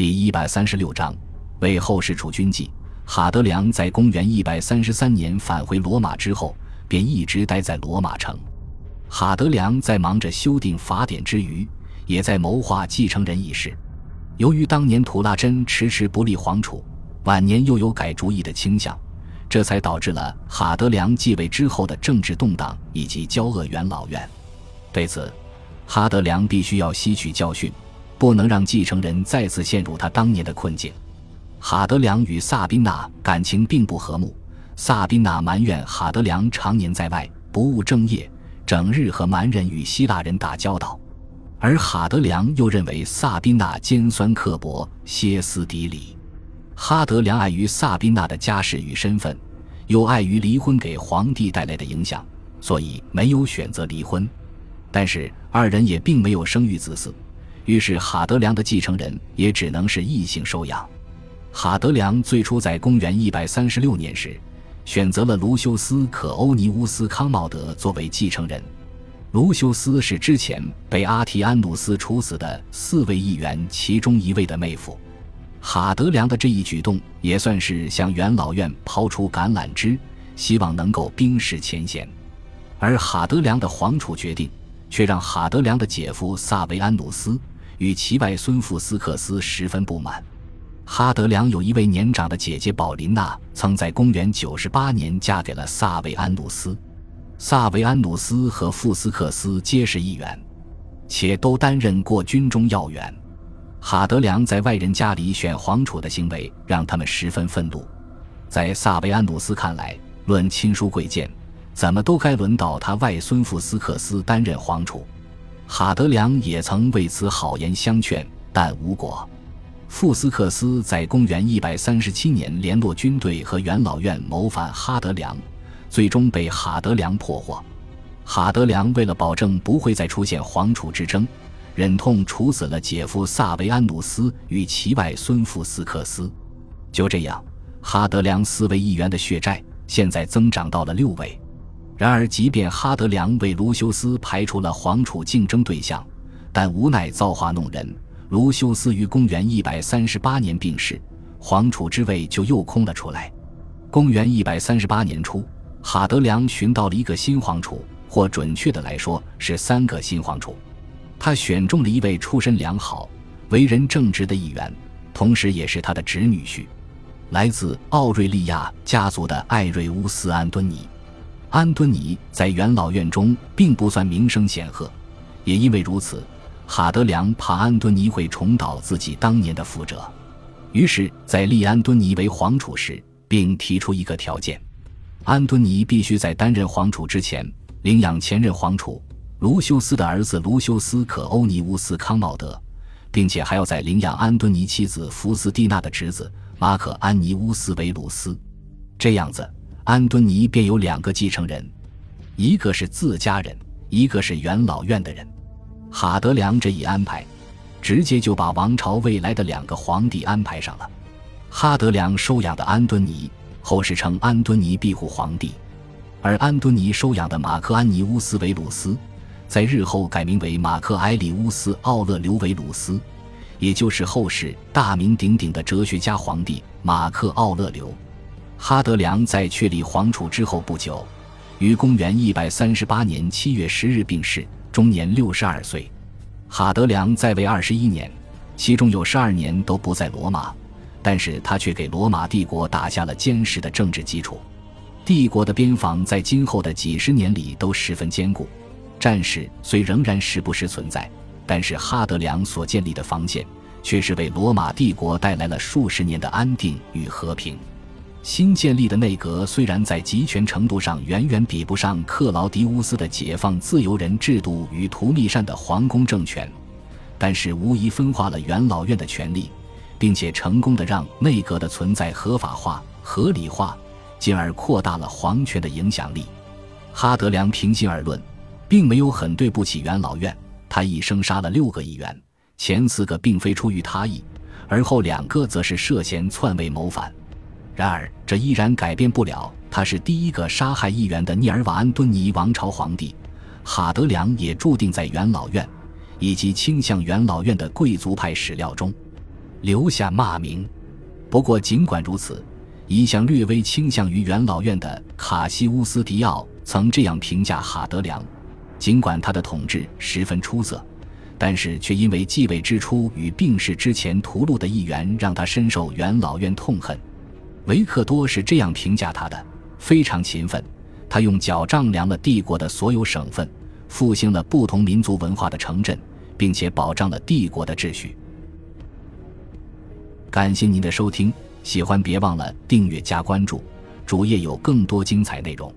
第一百三十六章为后世储军纪。哈德良在公元一百三十三年返回罗马之后，便一直待在罗马城。哈德良在忙着修订法典之余，也在谋划继承人一事。由于当年图拉真迟迟不立皇储，晚年又有改主意的倾向，这才导致了哈德良继位之后的政治动荡以及交恶元老院。对此，哈德良必须要吸取教训。不能让继承人再次陷入他当年的困境。哈德良与萨宾娜感情并不和睦，萨宾娜埋怨哈德良常年在外不务正业，整日和蛮人与希腊人打交道，而哈德良又认为萨宾娜尖酸刻薄、歇斯底里。哈德良碍于萨宾娜的家世与身份，又碍于离婚给皇帝带来的影响，所以没有选择离婚。但是二人也并没有生育子嗣。于是，哈德良的继承人也只能是异性收养。哈德良最初在公元一百三十六年时，选择了卢修斯·可欧尼乌斯·康茂德作为继承人。卢修斯是之前被阿提安努斯处死的四位议员其中一位的妹夫。哈德良的这一举动也算是向元老院抛出橄榄枝，希望能够冰释前嫌。而哈德良的皇储决定，却让哈德良的姐夫萨维安努斯。与其外孙富斯克斯十分不满。哈德良有一位年长的姐姐宝琳娜，曾在公元九十八年嫁给了萨维安努斯。萨维安努斯和富斯克斯皆是议员，且都担任过军中要员。哈德良在外人家里选皇储的行为让他们十分愤怒。在萨维安努斯看来，论亲疏贵贱，怎么都该轮到他外孙富斯克斯担任皇储。哈德良也曾为此好言相劝，但无果。富斯克斯在公元一百三十七年联络军队和元老院谋反哈德良，最终被哈德良破获。哈德良为了保证不会再出现皇储之争，忍痛处死了姐夫萨维安努斯与其外孙富斯克斯。就这样，哈德良四位议员的血债现在增长到了六位。然而，即便哈德良为卢修斯排除了皇储竞争对象，但无奈造化弄人，卢修斯于公元一百三十八年病逝，皇储之位就又空了出来。公元一百三十八年初，哈德良寻到了一个新皇储，或准确的来说是三个新皇储。他选中了一位出身良好、为人正直的议员，同时也是他的侄女婿，来自奥瑞利亚家族的艾瑞乌斯·安敦尼。安敦尼在元老院中并不算名声显赫，也因为如此，哈德良怕安敦尼会重蹈自己当年的覆辙，于是，在立安敦尼为皇储时，并提出一个条件：安敦尼必须在担任皇储之前领养前任皇储卢修斯的儿子卢修斯·可欧尼乌斯·康茂德，并且还要在领养安敦尼妻子福斯蒂娜的侄子马可·安尼乌斯·维鲁斯。这样子。安敦尼便有两个继承人，一个是自家人，一个是元老院的人。哈德良这一安排，直接就把王朝未来的两个皇帝安排上了。哈德良收养的安敦尼，后世称安敦尼庇护皇帝；而安敦尼收养的马克安尼乌斯维鲁斯，在日后改名为马克埃里乌斯奥勒留维鲁斯，也就是后世大名鼎鼎的哲学家皇帝马克奥勒留。哈德良在确立皇储之后不久，于公元一百三十八年七月十日病逝，终年六十二岁。哈德良在位二十一年，其中有十二年都不在罗马，但是他却给罗马帝国打下了坚实的政治基础。帝国的边防在今后的几十年里都十分坚固，战事虽仍然时不时存在，但是哈德良所建立的防线却是为罗马帝国带来了数十年的安定与和平。新建立的内阁虽然在集权程度上远远比不上克劳迪乌斯的解放自由人制度与图密善的皇宫政权，但是无疑分化了元老院的权力，并且成功的让内阁的存在合法化、合理化，进而扩大了皇权的影响力。哈德良平心而论，并没有很对不起元老院，他一生杀了六个议员，前四个并非出于他意，而后两个则是涉嫌篡位谋反。然而，这依然改变不了他是第一个杀害议员的涅尔瓦安敦尼王朝皇帝。哈德良也注定在元老院以及倾向元老院的贵族派史料中。留下骂名。不过，尽管如此，一向略微倾向于元老院的卡西乌斯·迪奥曾这样评价哈德良：尽管他的统治十分出色，但是却因为继位之初与病逝之前屠戮的议员，让他深受元老院痛恨。维克多是这样评价他的：非常勤奋，他用脚丈量了帝国的所有省份，复兴了不同民族文化的城镇，并且保障了帝国的秩序。感谢您的收听，喜欢别忘了订阅加关注，主页有更多精彩内容。